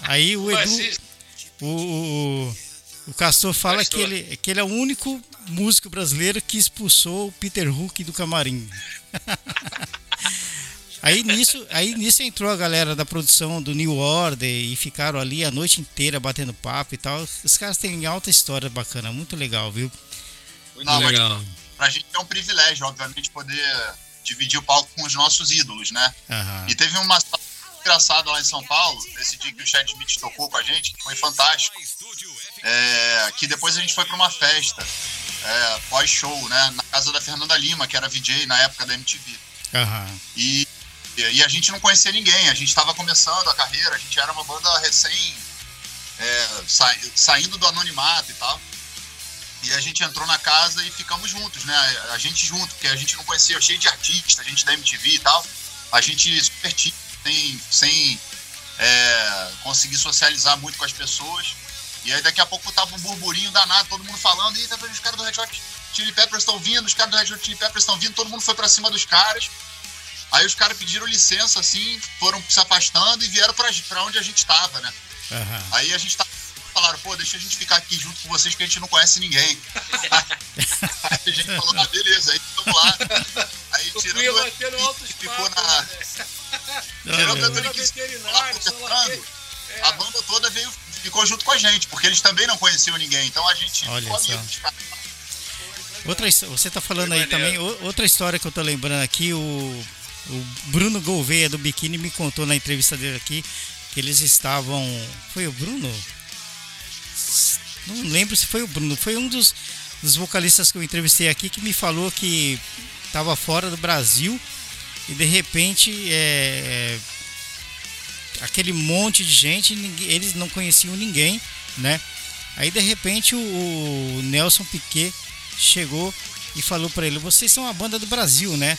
Aí o Edu. O, o, o Castor fala que ele, que ele é o único músico brasileiro que expulsou o Peter Hook do camarim. (laughs) aí, nisso, aí nisso entrou a galera da produção do New Order e ficaram ali a noite inteira batendo papo e tal. Os caras têm alta história bacana, muito legal, viu? Muito Não, legal. Mas, pra gente é um privilégio, obviamente, poder dividir o palco com os nossos ídolos, né? Aham. E teve uma engraçada lá em São Paulo, nesse dia que o Chad Smith tocou com a gente, que foi fantástico. É, que depois a gente foi para uma festa é, pós-show, né? Na casa da Fernanda Lima, que era VJ na época da MTV. Aham. E, e a gente não conhecia ninguém, a gente estava começando a carreira, a gente era uma banda recém é, sa- saindo do anonimato e tal. E a gente entrou na casa e ficamos juntos, né? A gente junto, porque a gente não conhecia, cheio de artistas, a gente da MTV e tal. A gente super tímido, sem, sem é, conseguir socializar muito com as pessoas. E aí daqui a pouco tava um burburinho danado, todo mundo falando, eita, os caras do Red Hot Chili Peppers estão vindo, os caras do Red Hot Chili Peppers estão vindo, todo mundo foi pra cima dos caras. Aí os caras pediram licença, assim, foram se afastando e vieram pra, pra onde a gente tava, né? Aham. Aí a gente tá, falaram, pô, deixa a gente ficar aqui junto com vocês que a gente não conhece ninguém. Aí a gente (laughs) falou, ah, beleza, aí vamos lá. Aí O tirando o que ficou papos, na. né? Tirando o lá conversando. É. a banda toda veio, ficou junto com a gente, porque eles também não conheciam ninguém. Então a gente Olha ficou só. Outra, você tá falando aí também, outra história que eu tô lembrando aqui, o, o Bruno Gouveia do Biquíni me contou na entrevista dele aqui que eles estavam. Foi o Bruno? Não lembro se foi o Bruno, foi um dos, dos vocalistas que eu entrevistei aqui que me falou que estava fora do Brasil e de repente é, aquele monte de gente, eles não conheciam ninguém, né? Aí de repente o, o Nelson Piquet chegou e falou para ele: "Vocês são a banda do Brasil, né?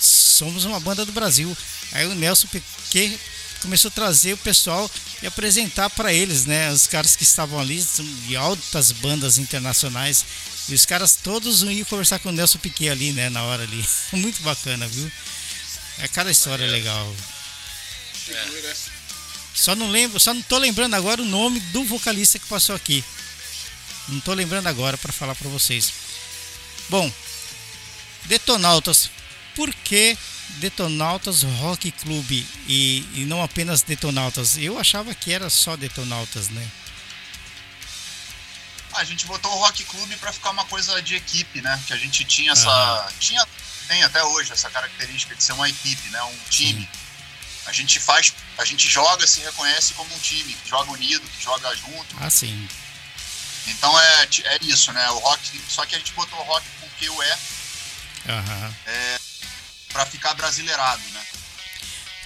Somos uma banda do Brasil". Aí o Nelson Piquet começou a trazer o pessoal e apresentar para eles, né? Os caras que estavam ali de altas bandas internacionais e os caras todos iam conversar com o Nelson Piquet ali, né? Na hora ali, (laughs) muito bacana, viu? É cada história legal. Figura. Só não lembro, só não tô lembrando agora o nome do vocalista que passou aqui. Não tô lembrando agora para falar para vocês. Bom, Detonautas. Por que Detonautas Rock Club e, e não apenas Detonautas? Eu achava que era só Detonautas, né? A gente botou o Rock Club pra ficar uma coisa de equipe, né? Que a gente tinha essa. Aham. Tinha, tem até hoje essa característica de ser uma equipe, né? Um time. A gente faz. A gente joga, se reconhece como um time, que joga unido, que joga junto. Ah, sim. Então é, é isso, né? O rock. Só que a gente botou o rock porque o é Aham. Pra ficar brasileirado, né?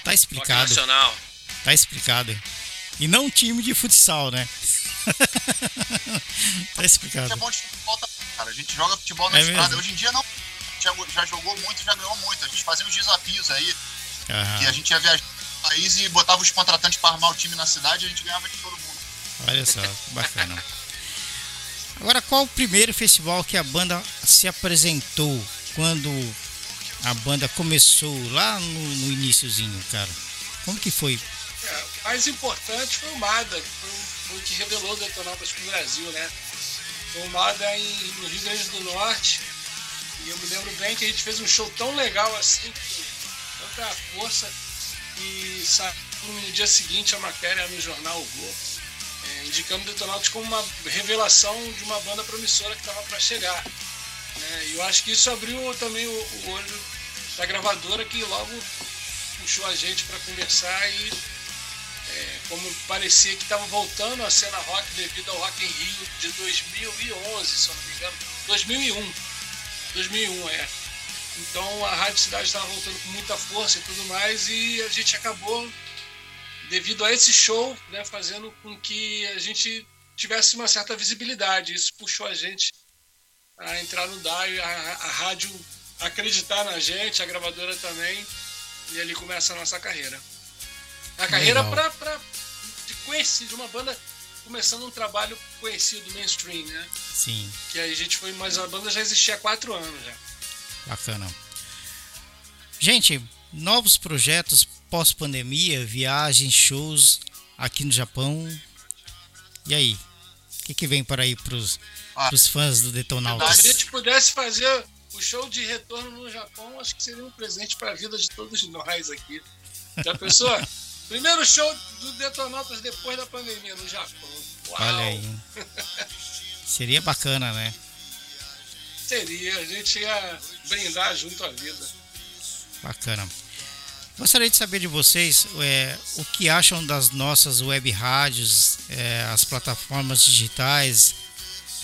Tá explicado. nacional. Tá explicado. E não um time de futsal, né? (laughs) tá A explicado. gente é bom de futebol também, cara. A gente joga futebol na É estrada. mesmo? Hoje em dia não. Já, já jogou muito, já ganhou muito. A gente fazia uns desafios aí. que a Aham. gente ia viajar no país e botava os contratantes para armar o time na cidade e a gente ganhava de todo mundo. Olha só, que bacana. Agora, qual o primeiro festival que a banda se apresentou quando a banda começou lá no, no iniciozinho, cara? Como que foi? É, o mais importante foi o MADA, que foi, o- o que revelou o Detonautas pro Brasil, né? Foi o MADA em, no Rio Grande do Norte. E eu me lembro bem que a gente fez um show tão legal assim, com tanta força, e saiu no dia seguinte a matéria no jornal o Globo, é, indicando o Detonautas como uma revelação de uma banda promissora que estava para chegar. Né? Eu acho que isso abriu também o, o olho da gravadora que logo puxou a gente para conversar e é, como parecia que estava voltando a cena rock devido ao Rock in Rio de 2011, se eu não me engano, 2001, 2001 é. Então a Rádio Cidade estava voltando com muita força e tudo mais e a gente acabou devido a esse show, né, fazendo com que a gente tivesse uma certa visibilidade. Isso puxou a gente a entrar no DAI, a, a rádio acreditar na gente, a gravadora também, e ali começa a nossa carreira. A carreira pra, pra, de conhecido, de uma banda começando um trabalho conhecido, mainstream, né? Sim, Que aí a gente foi, mas a banda já existia há quatro anos já. bacana. Gente, novos projetos pós-pandemia, viagens, shows aqui no Japão. E aí? Que, que vem para aí pros, Ah. pros fãs do Se Detonautas? a gente pudesse fazer o show de retorno no Japão, acho que seria um presente para a vida de todos nós aqui. Já pensou? (laughs) Primeiro show do Detonautas depois da pandemia no Japão. Uau! Olha aí. Seria bacana, né? Seria, a gente ia brindar junto à vida. Bacana. Gostaria de saber de vocês é, o que acham das nossas web rádios, é, as plataformas digitais.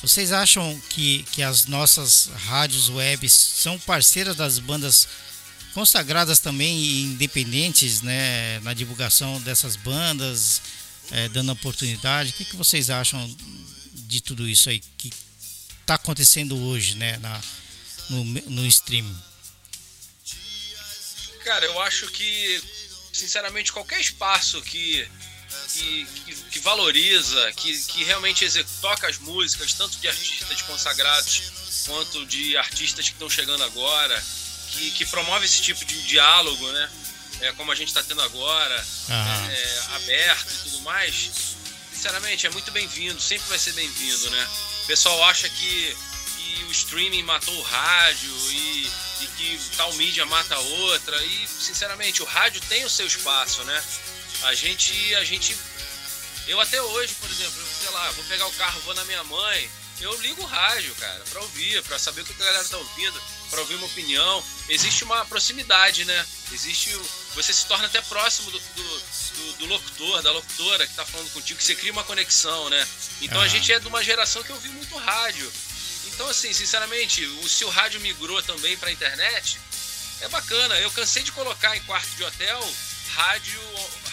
Vocês acham que, que as nossas rádios web são parceiras das bandas consagradas também e independentes né, na divulgação dessas bandas, é, dando oportunidade? O que, que vocês acham de tudo isso aí que está acontecendo hoje né, na, no, no streaming? Cara, eu acho que, sinceramente, qualquer espaço que, que, que, que valoriza, que, que realmente toca as músicas, tanto de artistas consagrados quanto de artistas que estão chegando agora, que, que promove esse tipo de diálogo, né? É, como a gente está tendo agora, é, é, aberto e tudo mais, sinceramente, é muito bem-vindo, sempre vai ser bem-vindo, né? O pessoal acha que, que o streaming matou o rádio e e que tal mídia mata outra. E, sinceramente, o rádio tem o seu espaço, né? A gente, a gente. Eu até hoje, por exemplo, sei lá, vou pegar o carro, vou na minha mãe, eu ligo o rádio, cara, para ouvir, para saber o que a galera tá ouvindo, para ouvir uma opinião. Existe uma proximidade, né? Existe. Você se torna até próximo do, do, do, do locutor, da locutora que tá falando contigo, que você cria uma conexão, né? Então a gente é de uma geração que ouviu muito rádio. Então, assim, sinceramente, o, se o rádio migrou também para a internet, é bacana. Eu cansei de colocar em quarto de hotel rádio,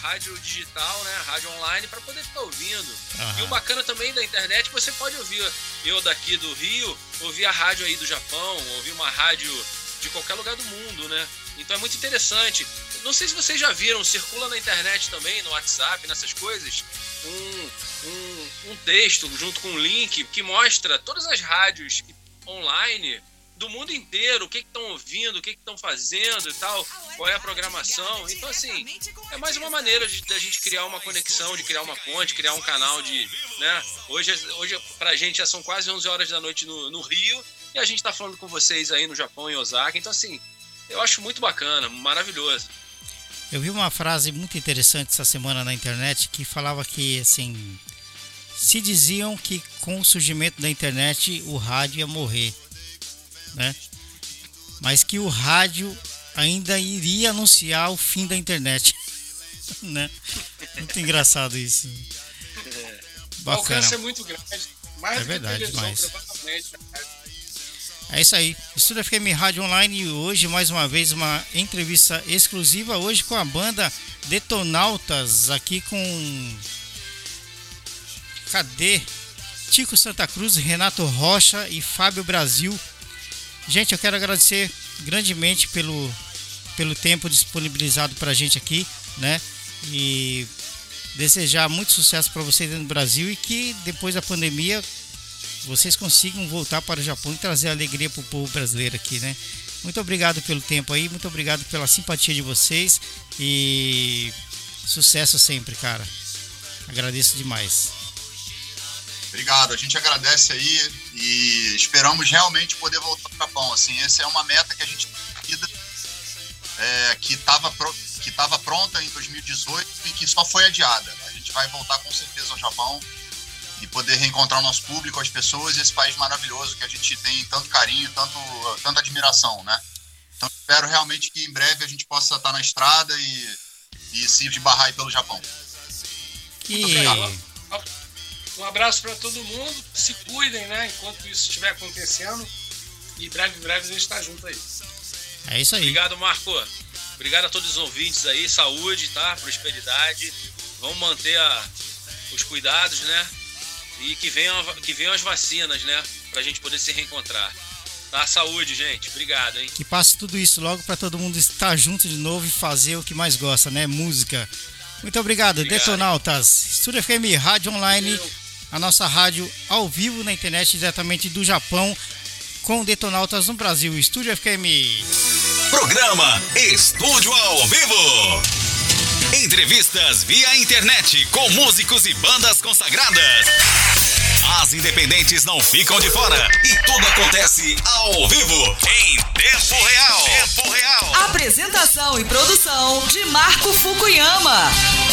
rádio digital, né? Rádio online para poder ficar ouvindo. Uhum. E o bacana também da internet, você pode ouvir eu daqui do Rio, ouvir a rádio aí do Japão, ouvir uma rádio de qualquer lugar do mundo, né? Então é muito interessante. Não sei se vocês já viram, circula na internet também, no WhatsApp, nessas coisas, um, um, um texto junto com um link que mostra todas as rádios online do mundo inteiro, o que estão ouvindo, o que estão fazendo e tal, qual é a programação. Então, assim, é mais uma maneira de, de, a gente criar uma conexão, de criar uma ponte, criar um canal de. Né? Hoje, hoje pra gente já são quase 11 horas da noite no, no Rio e a gente está falando com vocês aí no Japão, em Osaka. Então, assim, eu acho muito bacana, maravilhoso. Eu vi uma frase muito interessante essa semana na internet que falava que, assim, se diziam que com o surgimento da internet o rádio ia morrer, né? Mas que o rádio ainda iria anunciar o fim da internet, (laughs) né? Muito engraçado isso. É. Bacana. O alcance é muito grande, mais é verdade, mais. É isso aí. Estúdio FM Rádio Online e hoje mais uma vez uma entrevista exclusiva hoje com a banda Detonautas aqui com Cadê? Tico Santa Cruz, Renato Rocha e Fábio Brasil. Gente, eu quero agradecer grandemente pelo pelo tempo disponibilizado para a gente aqui, né? E desejar muito sucesso para vocês no Brasil e que depois da pandemia vocês consigam voltar para o Japão e trazer alegria para o povo brasileiro aqui, né? Muito obrigado pelo tempo aí, muito obrigado pela simpatia de vocês e sucesso sempre, cara. Agradeço demais. Obrigado, a gente agradece aí e esperamos realmente poder voltar para o Japão. Assim, essa é uma meta que a gente é, que estava que estava pronta em 2018 e que só foi adiada. A gente vai voltar com certeza ao Japão e poder reencontrar o nosso público, as pessoas, esse país maravilhoso que a gente tem tanto carinho, tanto, tanta admiração, né? Então espero realmente que em breve a gente possa estar na estrada e, e se esbarrar aí pelo Japão. Que... Um abraço para todo mundo, se cuidem, né? Enquanto isso estiver acontecendo. E breve, breve a gente está junto aí. É isso aí. Obrigado, Marco. Obrigado a todos os ouvintes aí. Saúde, tá? Prosperidade. Vamos manter a, os cuidados, né? e que venham, que venham as vacinas, né? Pra gente poder se reencontrar. Tá? Saúde, gente. Obrigado, hein? Que passe tudo isso logo para todo mundo estar junto de novo e fazer o que mais gosta, né? Música. Muito obrigado, obrigado. Detonautas. Estúdio FM Rádio Online, a nossa rádio ao vivo na internet diretamente do Japão com Detonautas no Brasil. Estúdio FM. Programa Estúdio ao Vivo. Entrevistas via internet com músicos e bandas consagradas. As independentes não ficam de fora e tudo acontece ao vivo, em tempo real. Tempo real. Apresentação e produção de Marco Fukuyama.